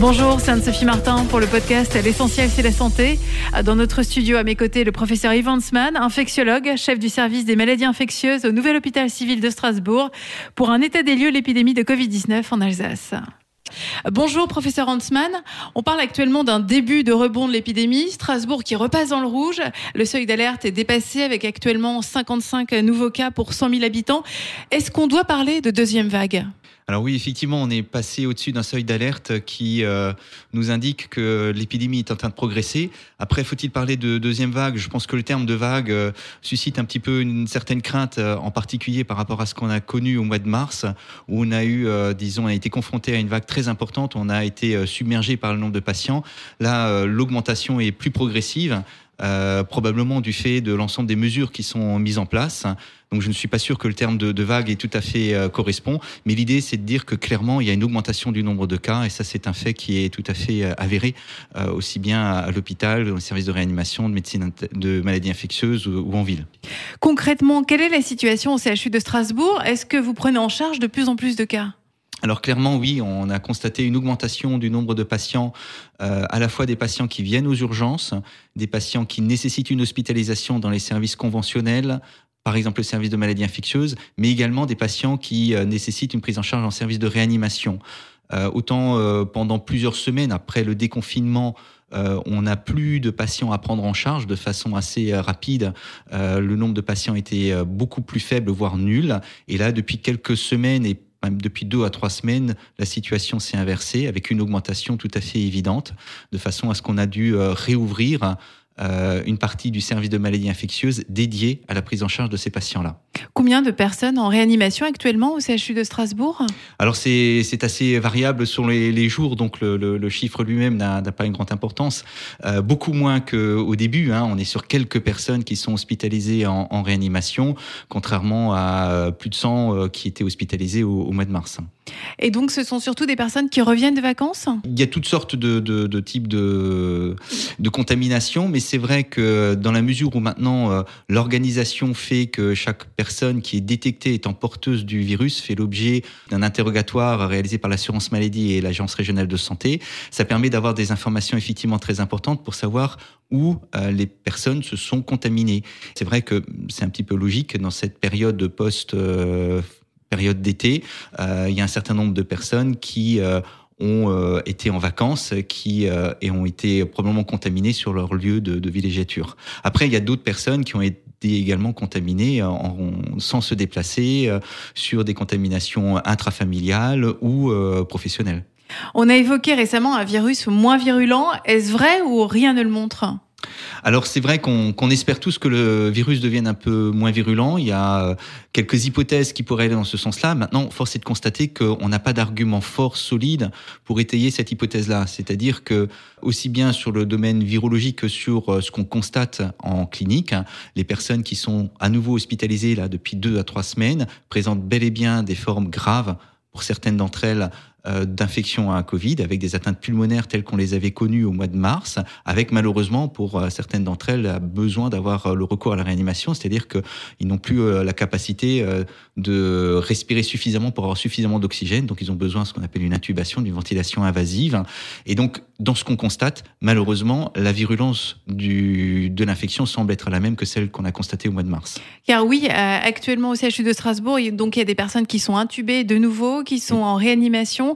Bonjour, c'est Anne-Sophie Martin pour le podcast L'essentiel c'est la santé. Dans notre studio à mes côtés, le professeur Yvan Sman, infectiologue, chef du service des maladies infectieuses au nouvel hôpital civil de Strasbourg pour un état des lieux de l'épidémie de Covid-19 en Alsace. Bonjour professeur Hansmann. On parle actuellement d'un début de rebond de l'épidémie. Strasbourg qui repasse dans le rouge. Le seuil d'alerte est dépassé avec actuellement 55 nouveaux cas pour 100 000 habitants. Est-ce qu'on doit parler de deuxième vague? Alors oui, effectivement, on est passé au-dessus d'un seuil d'alerte qui euh, nous indique que l'épidémie est en train de progresser. Après, faut-il parler de deuxième vague? Je pense que le terme de vague euh, suscite un petit peu une certaine crainte, euh, en particulier par rapport à ce qu'on a connu au mois de mars, où on a eu, disons, on a été confronté à une vague très importante, on a été submergé par le nombre de patients. Là, l'augmentation est plus progressive. Euh, probablement du fait de l'ensemble des mesures qui sont mises en place. Donc je ne suis pas sûr que le terme de, vague est tout à fait euh, correspond, mais l'idée c'est de dire que clairement il y a une augmentation du nombre de cas et ça c'est un fait qui est tout à fait euh, avéré aussi bien à, l'hôpital, dans les services de réanimation, de médecine de maladies infectieuses ou, ou en ville. Concrètement, quelle est la situation au CHU de Strasbourg? Est-ce que vous prenez en charge de plus en plus de cas? Alors clairement, oui, on a constaté une augmentation du nombre de patients, euh, à la fois des patients qui viennent aux urgences, des patients qui nécessitent une hospitalisation dans les services conventionnels, par exemple le service de maladies infectieuses, mais également des patients qui euh, nécessitent une prise en charge en service de réanimation. Euh, autant pendant plusieurs semaines après le déconfinement, on n'a plus de patients à prendre en charge de façon assez rapide. le nombre de patients était beaucoup plus faible, voire nul. Et là, depuis quelques semaines et depuis deux à trois semaines, la situation s'est inversée avec une augmentation tout à fait évidente, de façon à ce qu'on a dû euh, réouvrir euh, une partie du service de maladies infectieuses dédié à la prise en charge de ces patients-là. Combien de personnes en réanimation actuellement au CHU de Strasbourg? Alors c'est assez variable sur les, les jours, donc le, le, le chiffre lui-même n'a pas une grande importance. Euh, beaucoup moins qu'au début, hein. on est sur quelques personnes qui sont hospitalisées en, en réanimation, contrairement à euh, plus de 100 euh, qui étaient hospitalisées au, au mois de mars. Et donc, ce sont surtout des personnes qui reviennent de vacances? Il y a toutes sortes de, de, de types de, de contamination, mais c'est vrai que dans la mesure où maintenant euh, l'organisation fait que chaque personne qui est détectée étant porteuse du virus fait l'objet d'un interrogatoire réalisé par l'assurance maladie et l'agence régionale de santé, ça permet d'avoir des informations effectivement très importantes pour savoir où euh, les personnes se sont contaminées. C'est vrai que c'est un petit peu logique dans cette période de post euh, période d'été, il y a un certain nombre de personnes qui ont euh, été en vacances qui et ont été probablement contaminées sur leur lieu de, villégiature. Après, il y a d'autres personnes qui ont été également contaminées en, sans se déplacer sur des contaminations intrafamiliales ou professionnelles. On a évoqué récemment un virus moins virulent. Est-ce vrai ou rien ne le montre? Alors c'est vrai qu'on espère tous que le virus devienne un peu moins virulent. Il y a euh, quelques hypothèses qui pourraient aller dans ce sens-là. Maintenant, force est de constater qu'on n'a pas d'argument fort, solide pour étayer cette hypothèse-là. C'est-à-dire que aussi bien sur le domaine virologique que sur euh, ce qu'on constate en clinique, les personnes qui sont à nouveau hospitalisées là depuis deux à trois semaines présentent bel et bien des formes graves pour certaines d'entre elles d'infection à un Covid, avec des atteintes pulmonaires telles qu'on les avait connues au mois de mars, avec malheureusement pour euh, certaines d'entre elles besoin d'avoir euh, le recours à la réanimation, c'est-à-dire qu'ils n'ont plus la capacité de respirer suffisamment pour avoir suffisamment d'oxygène, donc ils ont besoin de ce qu'on appelle une intubation, d'une ventilation invasive. Et donc, dans ce qu'on constate, malheureusement, la virulence du, de l'infection semble être la même que celle qu'on a constatée au mois de mars. Car oui, actuellement au CHU de Strasbourg, donc il y a des personnes qui sont intubées de nouveau, qui sont en réanimation.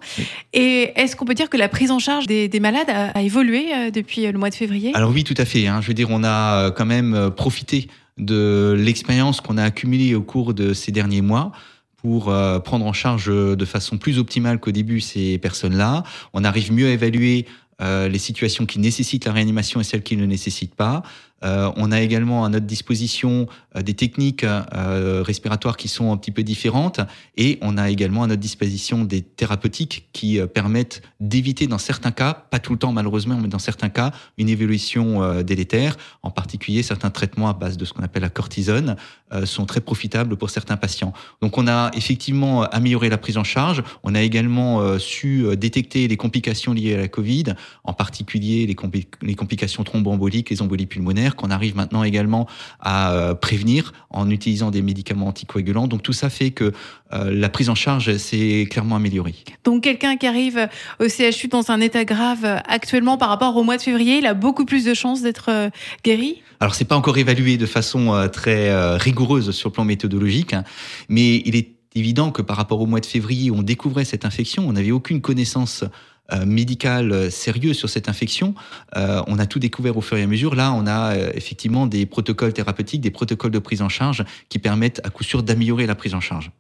Et est-ce qu'on peut dire que la prise en charge des, malades a, évolué euh, depuis le mois de février? Alors oui, tout à fait. Hein. Je veux dire, on a euh, quand même euh, profité de l'expérience qu'on a accumulée au cours de ces derniers mois pour prendre en charge de façon plus optimale qu'au début ces personnes-là. On arrive mieux à évaluer les situations qui nécessitent la réanimation et celles qui ne le nécessitent pas. Euh, on a également à notre disposition euh, des techniques euh, respiratoires qui sont un petit peu différentes et on a également à notre disposition des thérapeutiques qui permettent d'éviter dans certains cas, pas tout le temps malheureusement, mais dans certains cas, une évolution délétère. En particulier, certains traitements à base de ce qu'on appelle la cortisone sont très profitables pour certains patients. Donc on a effectivement amélioré la prise en charge. On a également su détecter les complications liées à la Covid, en particulier les, les complications thromboemboliques, les embolies pulmonaires qu'on arrive maintenant également à prévenir en utilisant des médicaments anticoagulants. Donc tout ça fait que la prise en charge s'est clairement améliorée. Donc quelqu'un qui arrive au CHU dans un état grave actuellement par rapport au mois de février, il a beaucoup plus de chances d'être guéri? Alors c'est pas encore évalué de façon très rigoureuse sur le plan méthodologique, hein, mais il est évident que par rapport au mois de février où on découvrait cette infection, on n'avait aucune connaissance euh, médicale euh, sérieuse sur cette infection. Euh, on a tout découvert au fur et à mesure. Là, on a effectivement des protocoles thérapeutiques, des protocoles de prise en charge qui permettent à coup sûr d'améliorer la prise en charge.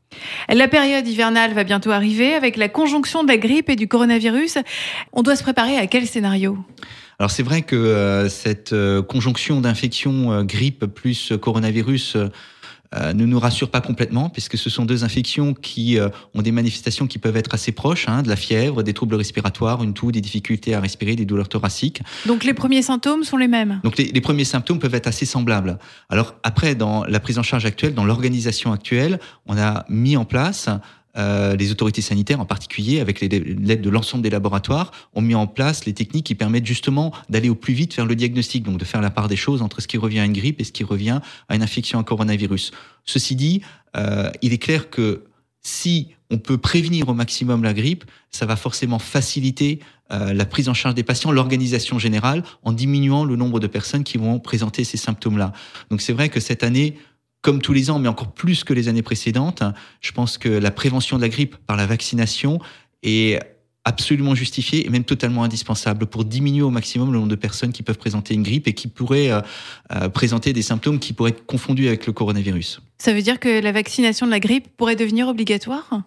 La période hivernale va bientôt arriver avec la conjonction de la grippe et du coronavirus. On doit se préparer à quel scénario? Alors c'est vrai que cette conjonction d'infection grippe plus coronavirus euh, ne nous rassure pas complètement, puisque ce sont deux infections qui euh, ont des manifestations qui peuvent être assez proches, hein, de la fièvre, des troubles respiratoires, une toux, des difficultés à respirer, des douleurs thoraciques. Donc les premiers symptômes sont les mêmes Donc les, les premiers symptômes peuvent être assez semblables. Alors après, dans la prise en charge actuelle, dans l'organisation actuelle, on a mis en place euh, les autorités sanitaires en particulier, avec l'aide de l'ensemble des laboratoires, ont mis en place les techniques qui permettent justement d'aller au plus vite vers le diagnostic, donc de faire la part des choses entre ce qui revient à une grippe et ce qui revient à une infection à coronavirus. Ceci dit, euh, il est clair que si on peut prévenir au maximum la grippe, ça va forcément faciliter euh, la prise en charge des patients, l'organisation générale, en diminuant le nombre de personnes qui vont présenter ces symptômes-là. Donc c'est vrai que cette année, comme tous les ans, mais encore plus que les années précédentes, je pense que la prévention de la grippe par la vaccination est absolument justifiée et même totalement indispensable pour diminuer au maximum le nombre de personnes qui peuvent présenter une grippe et qui pourraient euh, euh, présenter des symptômes qui pourraient être confondus avec le coronavirus. Ça veut dire que la vaccination de la grippe pourrait devenir obligatoire?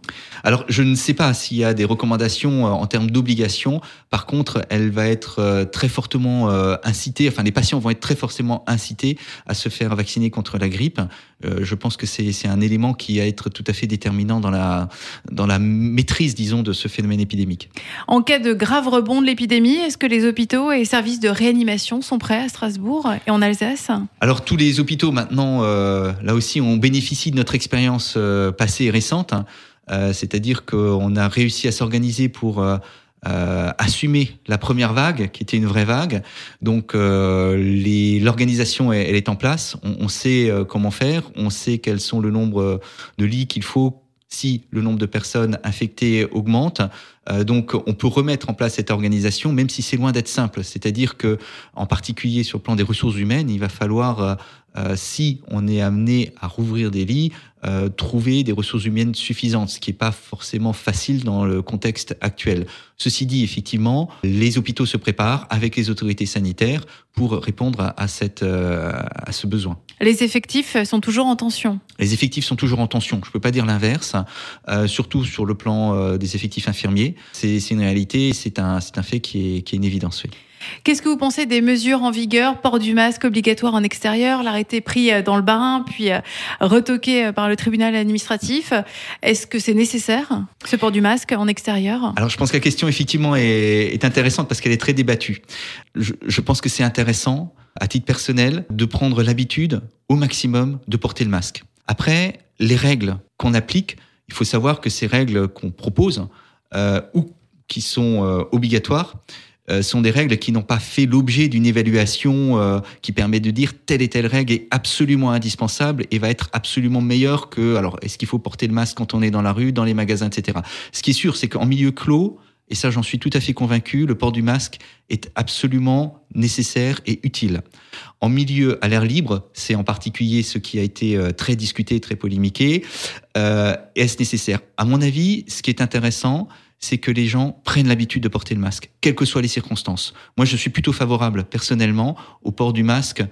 Alors, je ne sais pas s'il y a des recommandations euh, en termes d'obligation. Par contre, elle va être euh, très fortement euh, incitée, enfin, les patients vont être très fortement incités à se faire vacciner contre la grippe. Je pense que c'est un élément qui va être tout à fait déterminant dans la, dans la maîtrise, disons, de ce phénomène épidémique. En cas de grave rebond de l'épidémie, est-ce que les hôpitaux et services de réanimation sont prêts à Strasbourg et en Alsace? Alors, tous les hôpitaux, maintenant, là aussi, ont bénéficie de notre expérience euh, passée et récente, hein. euh, c'est-à-dire qu'on a réussi à s'organiser pour euh, assumer la première vague, qui était une vraie vague. Donc l'organisation elle, est en place, on, on sait comment faire, on sait quels sont le nombre de lits qu'il faut si le nombre de personnes infectées augmente. Euh, donc, on peut remettre en place cette organisation, même si c'est loin d'être simple. C'est-à-dire que, en particulier sur le plan des ressources humaines, il va falloir, euh, euh, si on est amené à rouvrir des lits, trouver des ressources humaines suffisantes, ce qui n'est pas forcément facile dans le contexte actuel. Ceci dit, effectivement, les hôpitaux se préparent avec les autorités sanitaires pour répondre à, cette, à ce besoin. Les effectifs sont toujours en tension. Les effectifs sont toujours en tension. Je ne peux pas dire l'inverse, surtout sur le plan des effectifs infirmiers. C'est une réalité, c'est un, un fait qui est, qui est une évidence. Oui. Qu'est-ce que vous pensez des mesures en vigueur? Port du masque obligatoire en extérieur, l'arrêté pris euh, dans le barin, puis euh, retoqué euh, par le tribunal administratif. Est-ce que c'est nécessaire, ce port du masque en extérieur? Alors je pense que la question effectivement est, intéressante parce qu'elle est très débattue. Je, pense que c'est intéressant, à titre personnel, de prendre l'habitude au maximum de porter le masque. Après, les règles qu'on applique, il faut savoir que ces règles qu'on propose, ou qui sont obligatoires sont des règles qui n'ont pas fait l'objet d'une évaluation qui permet de dire telle et telle règle est absolument indispensable et va être absolument meilleure que alors est-ce qu'il faut porter le masque quand on est dans la rue, dans les magasins, etc. Ce qui est sûr, c'est qu'en milieu clos, et ça j'en suis tout à fait convaincu, le port du masque est absolument nécessaire et utile. En milieu à l'air libre, c'est en particulier ce qui a été très discuté, très polémiqué, euh, est-ce nécessaire? À mon avis, ce qui est intéressant, c'est que les gens prennent l'habitude de porter le masque, quelles que soient les circonstances. Moi, je suis plutôt favorable, personnellement, au port du masque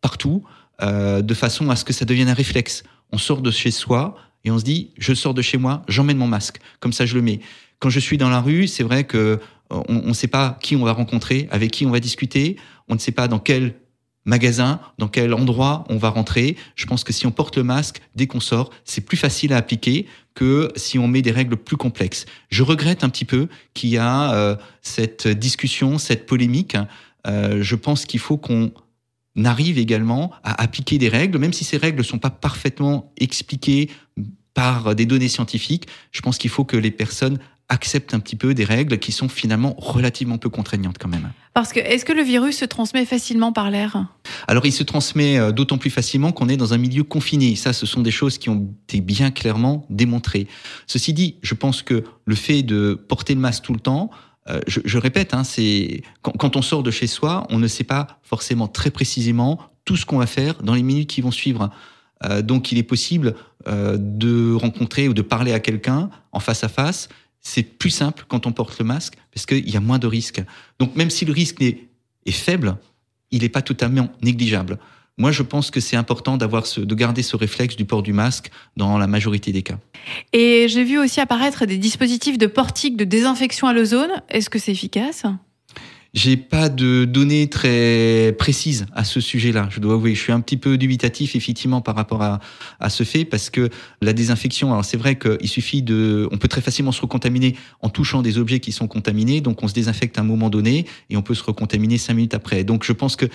partout, euh, de façon à ce que ça devienne un réflexe. On sort de chez soi et on se dit, je sors de chez moi, j'emmène mon masque. Comme ça, je le mets. Quand je suis dans la rue, c'est vrai que euh, on ne sait pas qui on va rencontrer, avec qui on va discuter, on ne sait pas dans quel magasin, dans quel endroit on va rentrer. Je pense que si on porte le masque dès qu'on sort, c'est plus facile à appliquer que si on met des règles plus complexes. Je regrette un petit peu qu'il y a euh, cette discussion, cette polémique. Euh, je pense qu'il faut qu'on arrive également à appliquer des règles, même si ces règles ne sont pas parfaitement expliquées par des données scientifiques, je pense qu'il faut que les personnes acceptent un petit peu des règles qui sont finalement relativement peu contraignantes quand même. Parce que est-ce que le virus se transmet facilement par l'air? Alors il se transmet euh, d'autant plus facilement qu'on est dans un milieu confiné. Ça, ce sont des choses qui ont été bien clairement démontrées. Ceci dit, je pense que le fait de porter le masque tout le temps, euh, je, je, répète, hein, c'est quand, quand, on sort de chez soi, on ne sait pas forcément très précisément tout ce qu'on va faire dans les minutes qui vont suivre. Euh, donc, il est possible de rencontrer ou de parler à quelqu'un en face à face c'est plus simple quand on porte le masque parce qu'il y a moins de risques. Donc même si le risque est, faible, il n'est pas totalement négligeable. Moi, je pense que c'est important d'avoir de garder ce réflexe du port du masque dans la majorité des cas. Et j'ai vu aussi apparaître des dispositifs de portique de désinfection à l'ozone. Est-ce que c'est efficace? J'ai pas de données très précises à ce sujet-là. Je dois avouer, je suis un petit peu dubitatif effectivement par rapport à, à ce fait parce que la désinfection, alors c'est vrai qu'il suffit de, on peut très facilement se recontaminer en touchant des objets qui sont contaminés, donc on se désinfecte à un moment donné et on peut se recontaminer cinq minutes après. Donc je pense que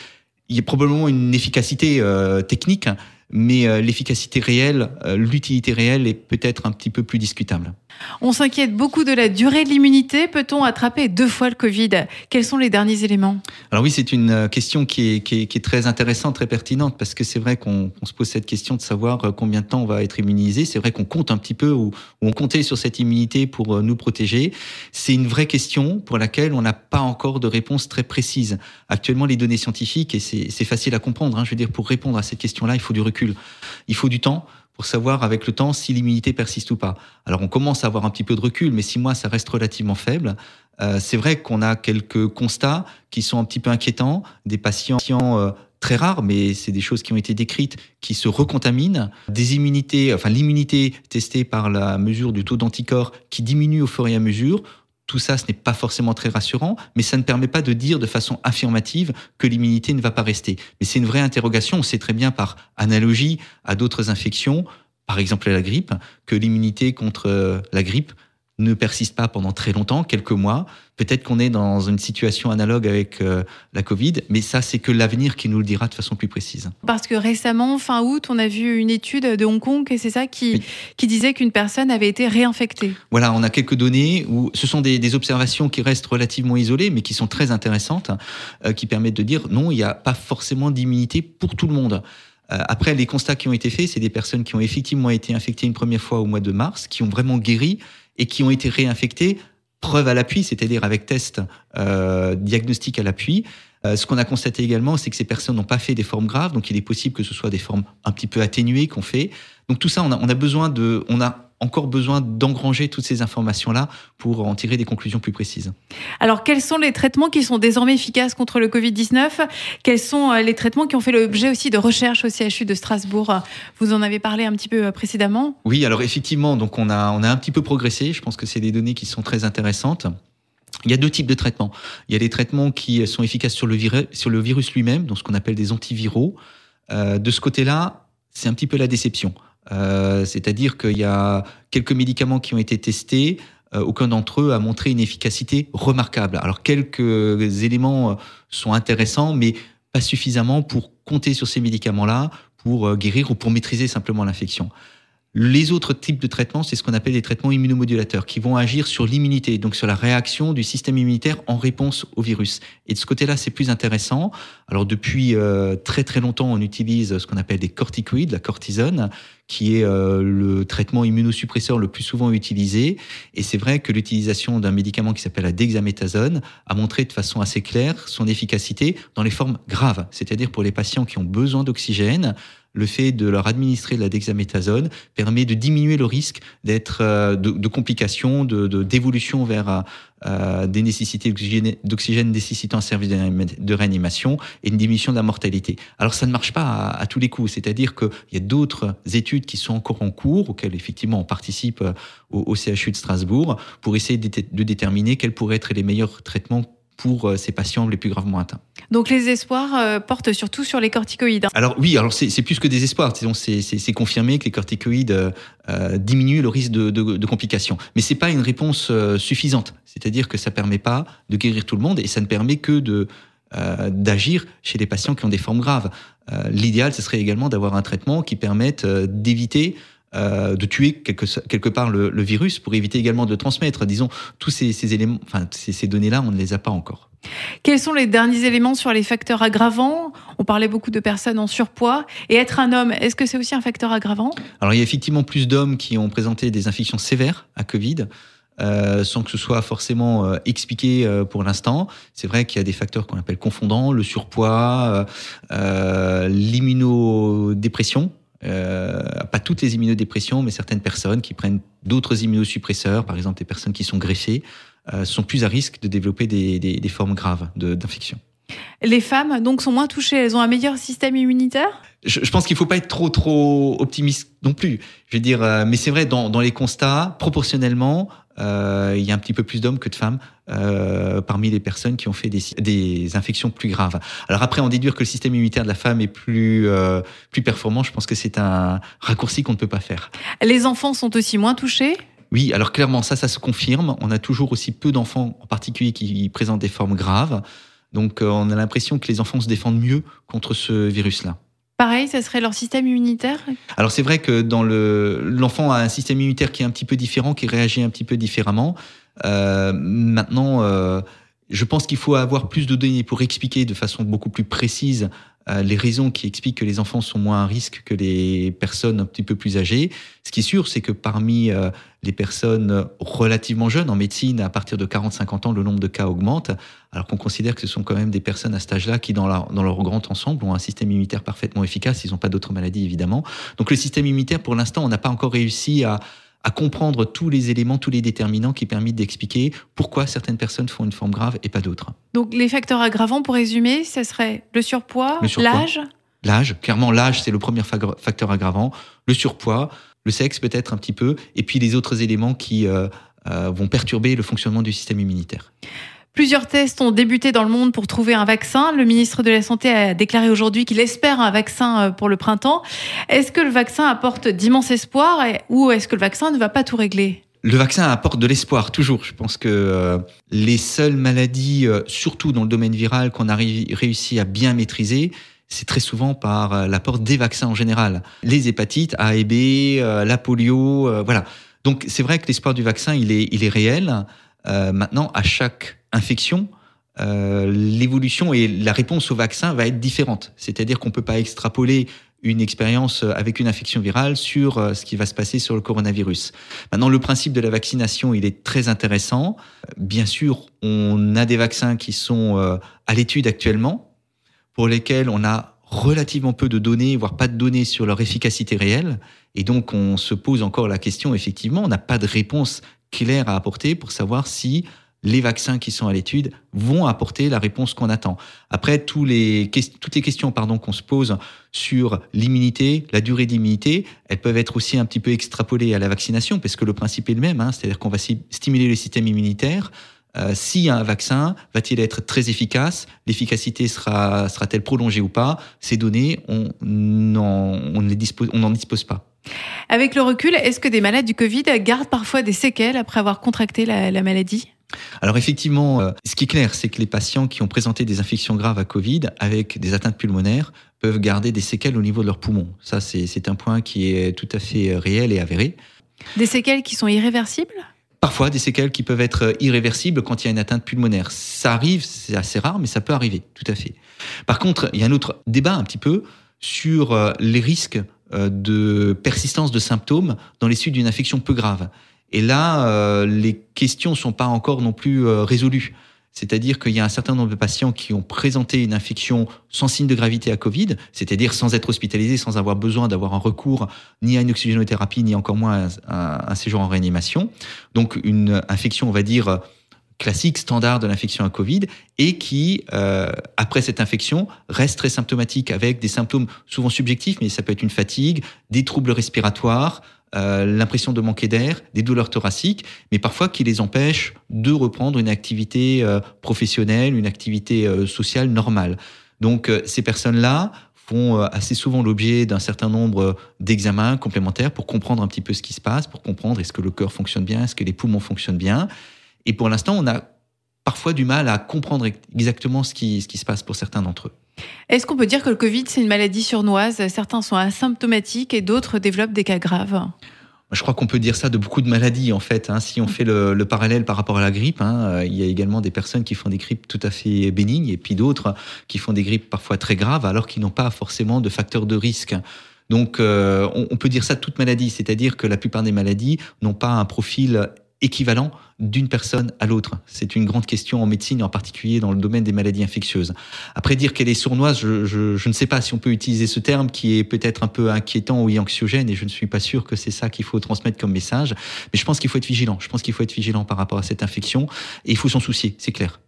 il y a probablement une efficacité euh, technique, mais euh, l'efficacité réelle, euh, l'utilité réelle est peut-être un petit peu plus discutable. On s'inquiète beaucoup de la durée de l'immunité. Peut-on attraper deux fois le Covid? Quels sont les derniers éléments? Alors oui, c'est une euh, question qui est, qui, est, qui est, très intéressante, très pertinente, parce que c'est vrai qu'on se pose cette question de savoir combien de temps on va être immunisé. C'est vrai qu'on compte un petit peu ou, on comptait sur cette immunité pour nous protéger. C'est une vraie question pour laquelle on n'a pas encore de réponse très précise. Actuellement, les données scientifiques, et c'est facile à comprendre, hein, je veux dire, pour répondre à cette question-là, il faut du recul. Il faut du temps pour savoir avec le temps si l'immunité persiste ou pas. Alors on commence à avoir un petit peu de recul, mais six mois, ça reste relativement faible. Euh, c'est vrai qu'on a quelques constats qui sont un petit peu inquiétants, des patients euh, très rares, mais c'est des choses qui ont été décrites, qui se recontaminent, des immunités, enfin l'immunité testée par la mesure du taux d'anticorps qui diminue au fur et à mesure. Tout ça, ce n'est pas forcément très rassurant, mais ça ne permet pas de dire de façon affirmative que l'immunité ne va pas rester. Mais c'est une vraie interrogation. On sait très bien par analogie à d'autres infections, par exemple la grippe, que l'immunité contre euh, la grippe ne persiste pas pendant très longtemps, quelques mois. Peut-être qu'on est dans une situation analogue avec euh, la Covid, mais ça, c'est que l'avenir qui nous le dira de façon plus précise. Parce que récemment, fin août, on a vu une étude de Hong Kong, et c'est ça qui, qui disait qu'une personne avait été réinfectée. Voilà, on a quelques données où ce sont des, des observations qui restent relativement isolées, mais qui sont très intéressantes, euh, qui permettent de dire non, il n'y a pas forcément d'immunité pour tout le monde. Euh, après, les constats qui ont été faits, c'est des personnes qui ont effectivement été infectées une première fois au mois de mars, qui ont vraiment guéri et qui ont été réinfectés, preuve à l'appui, c'est-à-dire avec test euh, diagnostic à l'appui. Euh, ce qu'on a constaté également, c'est que ces personnes n'ont pas fait des formes graves, donc il est possible que ce soit des formes un petit peu atténuées qu'on fait. Donc tout ça, on a, on a besoin de, on a encore besoin d'engranger toutes ces informations-là pour en tirer des conclusions plus précises. Alors, quels sont les traitements qui sont désormais efficaces contre le Covid-19 Quels sont euh, les traitements qui ont fait l'objet aussi de recherches au CHU de Strasbourg? Vous en avez parlé un petit peu euh, précédemment. Oui, alors effectivement, donc on a, on a un petit peu progressé. Je pense que c'est des données qui sont très intéressantes. Il y a deux types de traitements. Il y a des traitements qui sont efficaces sur le, virus, sur le virus lui-même, donc ce qu'on appelle des antiviraux. Euh, de ce côté-là, c'est un petit peu la déception. Euh, c'est-à-dire qu'il y a quelques médicaments qui ont été testés, euh, aucun d'entre eux a montré une efficacité remarquable. Alors quelques éléments euh, sont intéressants, mais pas suffisamment pour compter sur ces médicaments-là pour guérir ou pour maîtriser simplement l'infection. Les autres types de traitements, c'est ce qu'on appelle des traitements immunomodulateurs, qui vont agir sur l'immunité, donc sur la réaction du système immunitaire en réponse au virus. Et de ce côté-là, c'est plus intéressant. Alors depuis euh, très très longtemps, on utilise ce qu'on appelle des corticoïdes, la cortisone, qui est euh, le traitement immunosuppresseur le plus souvent utilisé. Et c'est vrai que l'utilisation d'un médicament qui s'appelle la dexaméthasone a montré de façon assez claire son efficacité dans les formes graves, c'est-à-dire pour les patients qui ont besoin d'oxygène, le fait de leur administrer de la dexaméthasone permet de diminuer le risque d'être euh, de, complications, de d'évolution vers euh, des nécessités d'oxygène nécessitant un service de réanimation et une diminution de la mortalité. Alors ça ne marche pas à, tous les coups, c'est-à-dire qu'il y a d'autres études qui sont encore en cours, auxquelles effectivement on participe euh, au, CHU de Strasbourg, pour essayer de déterminer quels pourraient être les meilleurs traitements pour euh, ces patients les plus gravement atteints. Donc les espoirs euh, portent surtout sur les corticoïdes. Hein. Alors oui, alors c'est plus que des espoirs. C'est confirmé que les corticoïdes euh, diminuent le risque de, de, de complications, mais c'est pas une réponse euh, suffisante. C'est-à-dire que ça permet pas de guérir tout le monde et ça ne permet que de euh, d'agir chez les patients qui ont des formes graves. L'idéal, ce serait également d'avoir un traitement qui permette d'éviter de tuer quelque, quelque part le, virus pour éviter également de le transmettre. Disons, tous ces, ces éléments, enfin, ces, ces données-là, on ne les a pas encore. Quels sont les derniers éléments sur les facteurs aggravants? On parlait beaucoup de personnes en surpoids. Et être un homme, est-ce que c'est aussi un facteur aggravant? Alors, il y a effectivement plus d'hommes qui ont présenté des infections sévères à Covid. Euh, sans que ce soit forcément euh, expliqué euh, pour l'instant. C'est vrai qu'il y a des facteurs qu'on appelle confondants, le surpoids, l'immunodépression. Pas toutes les immunodépressions, mais certaines personnes qui prennent d'autres immunosuppresseurs, par exemple des personnes qui sont greffées, sont plus à risque de développer des, des, des formes graves d'infection. Les femmes donc sont moins touchées, elles ont un meilleur système immunitaire? Je, je, pense qu'il faut pas être trop trop optimiste non plus. Je veux dire, mais c'est vrai dans, dans les constats, proportionnellement, euh, il y a un petit peu plus d'hommes que de femmes euh, parmi les personnes qui ont fait des, des, infections plus graves. Alors après, en déduire que le système immunitaire de la femme est plus euh, plus performant, je pense que c'est un raccourci qu'on ne peut pas faire. Les enfants sont aussi moins touchés? Oui, alors clairement, ça, ça se confirme. On a toujours aussi peu d'enfants, en particulier, qui présentent des formes graves. Donc, euh, on a l'impression que les enfants se défendent mieux contre ce virus-là. Pareil, ça serait leur système immunitaire? Alors c'est vrai que dans le l'enfant a un système immunitaire qui est un petit peu différent, qui réagit un petit peu différemment. Euh, maintenant, euh, je pense qu'il faut avoir plus de données pour expliquer de façon beaucoup plus précise les raisons qui expliquent que les enfants sont moins à risque que les personnes un petit peu plus âgées. Ce qui est sûr, c'est que parmi euh, les personnes relativement jeunes en médecine, à partir de 40-50 ans, le nombre de cas augmente, alors qu'on considère que ce sont quand même des personnes à cet âge-là qui, dans, dans leur grand ensemble, ont un système immunitaire parfaitement efficace. Ils n'ont pas d'autres maladies, évidemment. Donc le système immunitaire, pour l'instant, on n'a pas encore réussi à à comprendre tous les éléments, tous les déterminants qui permettent d'expliquer pourquoi certaines personnes font une forme grave et pas d'autres. Donc les facteurs aggravants, pour résumer, ce serait le surpoids, l'âge L'âge, clairement l'âge, c'est le premier facteur aggravant. Le surpoids, le sexe peut-être un petit peu, et puis les autres éléments qui euh, euh, vont perturber le fonctionnement du système immunitaire. Plusieurs tests ont débuté dans le monde pour trouver un vaccin. Le ministre de la Santé a déclaré aujourd'hui qu'il espère un vaccin euh, pour le printemps. Est-ce que le vaccin apporte d'immenses espoirs ou est-ce que le vaccin ne va pas tout régler? Le vaccin apporte de l'espoir, toujours. Je pense que euh, les seules maladies, euh, surtout dans le domaine viral, qu'on a réussi à bien maîtriser, c'est très souvent par l'apport des vaccins en général. Les hépatites A et B, la polio, voilà. Donc c'est vrai que l'espoir du vaccin, il est, il est réel. maintenant, à chaque infection, euh, l'évolution et la réponse au vaccin va être différente. C'est-à-dire qu'on ne peut pas extrapoler une expérience avec une infection virale sur euh, ce qui va se passer sur le coronavirus. Maintenant, le principe de la vaccination, il est très intéressant. Bien sûr, on a des vaccins qui sont euh, à l'étude actuellement, pour lesquels on a relativement peu de données, voire pas de données sur leur efficacité réelle. Et donc, on se pose encore la question, effectivement, on n'a pas de réponse claire à apporter pour savoir si les vaccins qui sont à l'étude vont apporter la réponse qu'on attend. Après, les, toutes les questions pardon, qu'on se pose sur l'immunité, la durée d'immunité, elles peuvent être aussi un petit peu extrapolées à la vaccination, parce que le principe est le même, hein, c'est-à-dire qu'on va stimuler le système immunitaire. Euh, a un vaccin, va-t-il être très efficace? L'efficacité sera, sera-t-elle prolongée ou pas? Ces données, on n'en dispose, dispose pas. Avec le recul, est-ce que des malades du Covid gardent parfois des séquelles après avoir contracté la maladie? Alors effectivement, euh, ce qui est clair, c'est que les patients qui ont présenté des infections graves à Covid avec des atteintes pulmonaires peuvent garder des séquelles au niveau de leurs poumons. Ça, c'est un point qui est tout à fait euh, réel et avéré. Des séquelles qui sont irréversibles? Parfois, des séquelles qui peuvent être euh, irréversibles quand il y a une atteinte pulmonaire. Ça arrive, c'est assez rare, mais ça peut arriver, tout à fait. Par contre, il y a un autre débat un petit peu sur les risques de persistance de symptômes dans les suites d'une infection peu grave. Et là, euh, les questions sont pas encore non plus euh, résolues. C'est-à-dire qu'il y a un certain nombre de patients qui ont présenté une infection sans signe de gravité à Covid, c'est-à-dire sans être hospitalisés, sans avoir besoin d'avoir un recours ni à une oxygénothérapie, ni encore moins à un, séjour en réanimation. Donc une infection, on va dire, classique, standard de l'infection à Covid, et qui, euh, après cette infection, reste très symptomatique avec des symptômes souvent subjectifs, mais ça peut être une fatigue, des troubles respiratoires, euh, l'impression de manquer d'air, des douleurs thoraciques, mais parfois qui les empêchent de reprendre une activité euh, professionnelle, une activité euh, sociale normale. Donc ces personnes-là font assez souvent l'objet d'un certain nombre d'examens complémentaires pour comprendre un petit peu ce qui se passe, pour comprendre est-ce que le cœur fonctionne bien, est-ce que les poumons fonctionnent bien. Et pour l'instant, on a parfois du mal à comprendre exactement ce qui, ce qui se passe pour certains d'entre eux. Est-ce qu'on peut dire que le Covid, c'est une maladie surnoise Certains sont asymptomatiques et d'autres développent des cas graves. Je crois qu'on peut dire ça de beaucoup de maladies en fait. Hein. Si on fait le, parallèle par rapport à la grippe, hein, il y a également des personnes qui font des grippes tout à fait bénignes et puis d'autres qui font des grippes parfois très graves alors qu'ils n'ont pas forcément de facteurs de risque. Donc euh, on, peut dire ça de toute maladie, c'est-à-dire que la plupart des maladies n'ont pas un profil équivalent d'une personne à l'autre C'est une grande question en médecine, en particulier dans le domaine des maladies infectieuses. Après dire qu'elle est sournoise, je, je, ne sais pas si on peut utiliser ce terme qui est peut-être un peu inquiétant ou anxiogène, et je ne suis pas sûr que c'est ça qu'il faut transmettre comme message. Mais je pense qu'il faut être vigilant. Je pense qu'il faut être vigilant par rapport à cette infection, et il faut s'en soucier, c'est clair.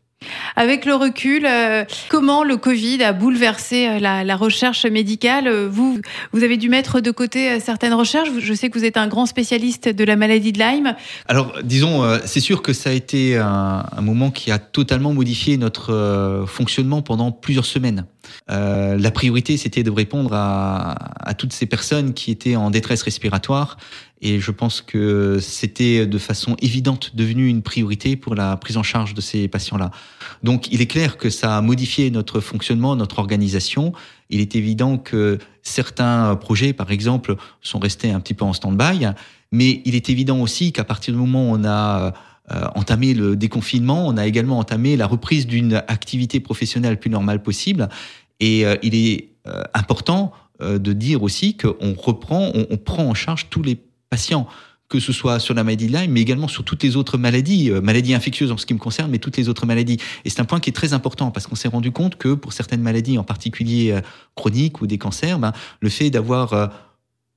Avec le recul, euh, comment le Covid a bouleversé euh, la, recherche médicale? Vous, vous avez dû mettre de côté euh, certaines recherches. Je sais que vous êtes un grand spécialiste de la maladie de Lyme. Alors, disons, c'est sûr que ça a été un, moment qui a totalement modifié notre fonctionnement pendant plusieurs semaines. la priorité, c'était de répondre à toutes ces personnes qui étaient en détresse respiratoire et je pense que c'était de façon évidente devenu une priorité pour la prise en charge de ces patients-là. Donc il est clair que ça a modifié notre fonctionnement, notre organisation. Il est évident que certains projets, par exemple, sont restés un petit peu en stand-by, mais il est évident aussi qu'à partir du moment où on a euh, entamé le déconfinement, on a également entamé la reprise d'une activité professionnelle plus normale possible. Et euh, il est euh, important de dire aussi qu'on reprend, on, on prend en charge tous les patients, que ce soit sur la maladie de Lyme, mais également sur toutes les autres maladies, euh, maladies infectieuses en ce qui me concerne, mais toutes les autres maladies. Et c'est un point qui est très important parce qu'on s'est rendu compte que pour certaines maladies, en particulier euh, chroniques ou des cancers, ben, le fait d'avoir euh,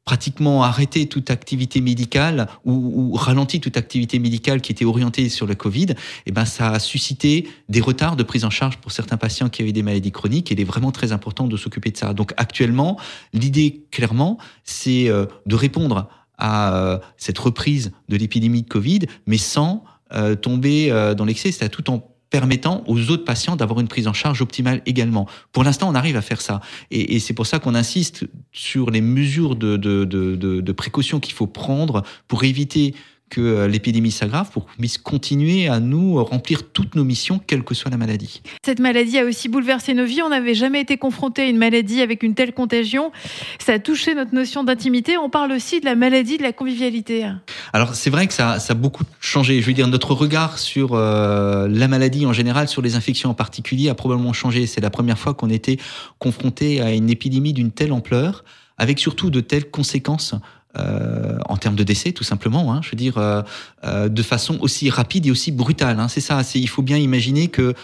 pratiquement arrêté toute activité médicale ou, ralenti toute activité médicale qui était orientée sur le Covid, eh ben ça a suscité des retards de prise en charge pour certains patients qui avaient des maladies chroniques. Et il est vraiment très important de s'occuper de ça. Donc actuellement, l'idée clairement, c'est de répondre à euh, cette reprise de l'épidémie de Covid, mais sans euh, tomber euh, dans l'excès, c'est tout en permettant aux autres patients d'avoir une prise en charge optimale également. Pour l'instant, on arrive à faire ça. Et, c'est pour ça qu'on insiste sur les mesures de, de, de, de précaution qu'il faut prendre pour éviter que euh, l'épidémie s'aggrave pour qu'on puisse continuer à nous remplir toutes nos missions, quelle que soit la maladie. Cette maladie a aussi bouleversé nos vies. On n'avait jamais été confronté à une maladie avec une telle contagion. Ça a touché notre notion d'intimité. On parle aussi de la maladie, de la convivialité. Alors c'est vrai que ça, ça, a beaucoup changé. Je veux dire, notre regard sur euh, la maladie en général, sur les infections en particulier, a probablement changé. C'est la première fois qu'on était confronté à une épidémie d'une telle ampleur, avec surtout de telles conséquences euh, en termes de décès, tout simplement. Hein, je veux dire, euh, euh, de façon aussi rapide et aussi brutale. Hein, c'est ça. Il faut bien imaginer que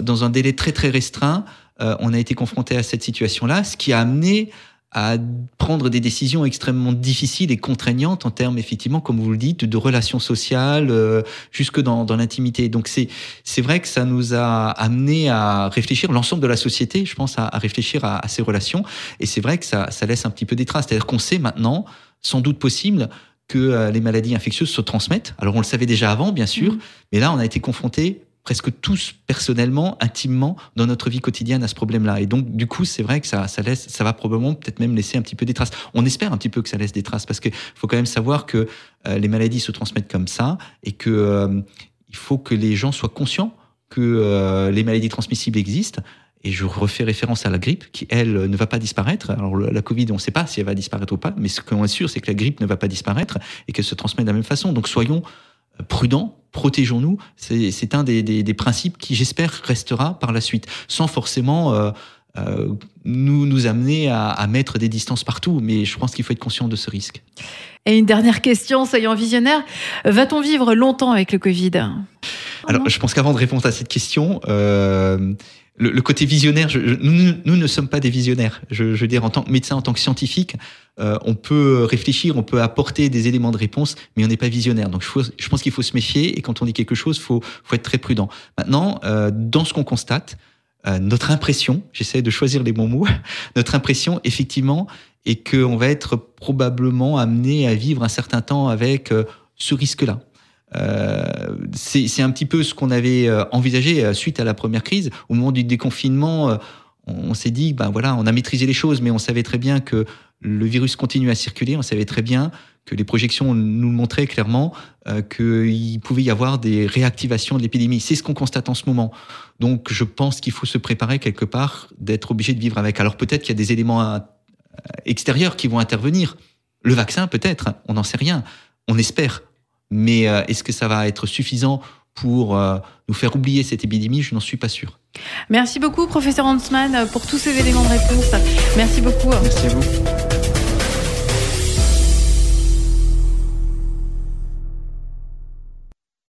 dans un délai très très restreint, on a été confronté à cette situation-là, ce qui a amené à prendre des décisions extrêmement difficiles et contraignantes en termes effectivement, comme vous le dites, de relations sociales jusque dans, dans l'intimité. Donc c'est c'est vrai que ça nous a amené à réfléchir l'ensemble de la société, je pense, à, à réfléchir à, à, ces relations. Et c'est vrai que ça ça laisse un petit peu des traces. C'est-à-dire qu'on sait maintenant sans doute possible que euh, les maladies infectieuses se transmettent. Alors on le savait déjà avant, bien sûr, mmh. mais là on a été confrontés presque tous personnellement, intimement, dans notre vie quotidienne à ce problème-là. Et donc, du coup, c'est vrai que ça, ça laisse, ça va probablement peut-être même laisser un petit peu des traces. On espère un petit peu que ça laisse des traces, parce qu'il faut quand même savoir que euh, les maladies se transmettent comme ça, et que euh, il faut que les gens soient conscients que les maladies transmissibles existent, et je refais référence à la grippe, qui, elle, ne va pas disparaître. Alors, la Covid, on ne sait pas si elle va disparaître ou pas, mais ce qu'on est sûr, c'est que la grippe ne va pas disparaître et qu'elle se transmet de la même façon. Donc, soyons euh, prudents, protégeons-nous. C'est un des, des, des, principes qui, j'espère, restera par la suite, sans forcément euh, euh, nous, nous amener à, à, mettre des distances partout. Mais je pense qu'il faut être conscient de ce risque. Et une dernière question, soyons visionnaires. Va-t-on vivre longtemps avec le Covid? Alors, je pense qu'avant de répondre à cette question, euh, le, côté visionnaire, je, nous, nous, ne sommes pas des visionnaires. Je, je, veux dire, en tant que médecin, en tant que scientifique, euh, on peut réfléchir, on peut apporter des éléments de réponse, mais on n'est pas visionnaire. Donc, je, je pense qu'il faut se méfier et quand on dit quelque chose, faut, faut être très prudent. Maintenant, euh, dans ce qu'on constate, euh, notre impression, j'essaie de choisir les bons mots, notre impression, effectivement, est qu'on va être probablement amené à vivre un certain temps avec euh, ce risque-là. Euh, c'est un petit peu ce qu'on avait euh, envisagé euh, suite à la première crise. Au moment du déconfinement, on s'est dit, ben voilà, on a maîtrisé les choses, mais on savait très bien que le virus continue à circuler. On savait très bien que les projections nous montraient clairement qu'il pouvait y avoir des réactivations de l'épidémie. C'est ce qu'on constate en ce moment. Donc je pense qu'il faut se préparer quelque part d'être obligé de vivre avec. Alors peut-être qu'il y a des éléments extérieurs qui vont intervenir. Le vaccin peut-être, on n'en sait rien. On espère. Mais euh, est-ce que ça va être suffisant pour euh, nous faire oublier cette épidémie? Je n'en suis pas sûr. Merci beaucoup, professeur Hansman, pour tous ces éléments de réponse. Merci beaucoup. Merci à vous.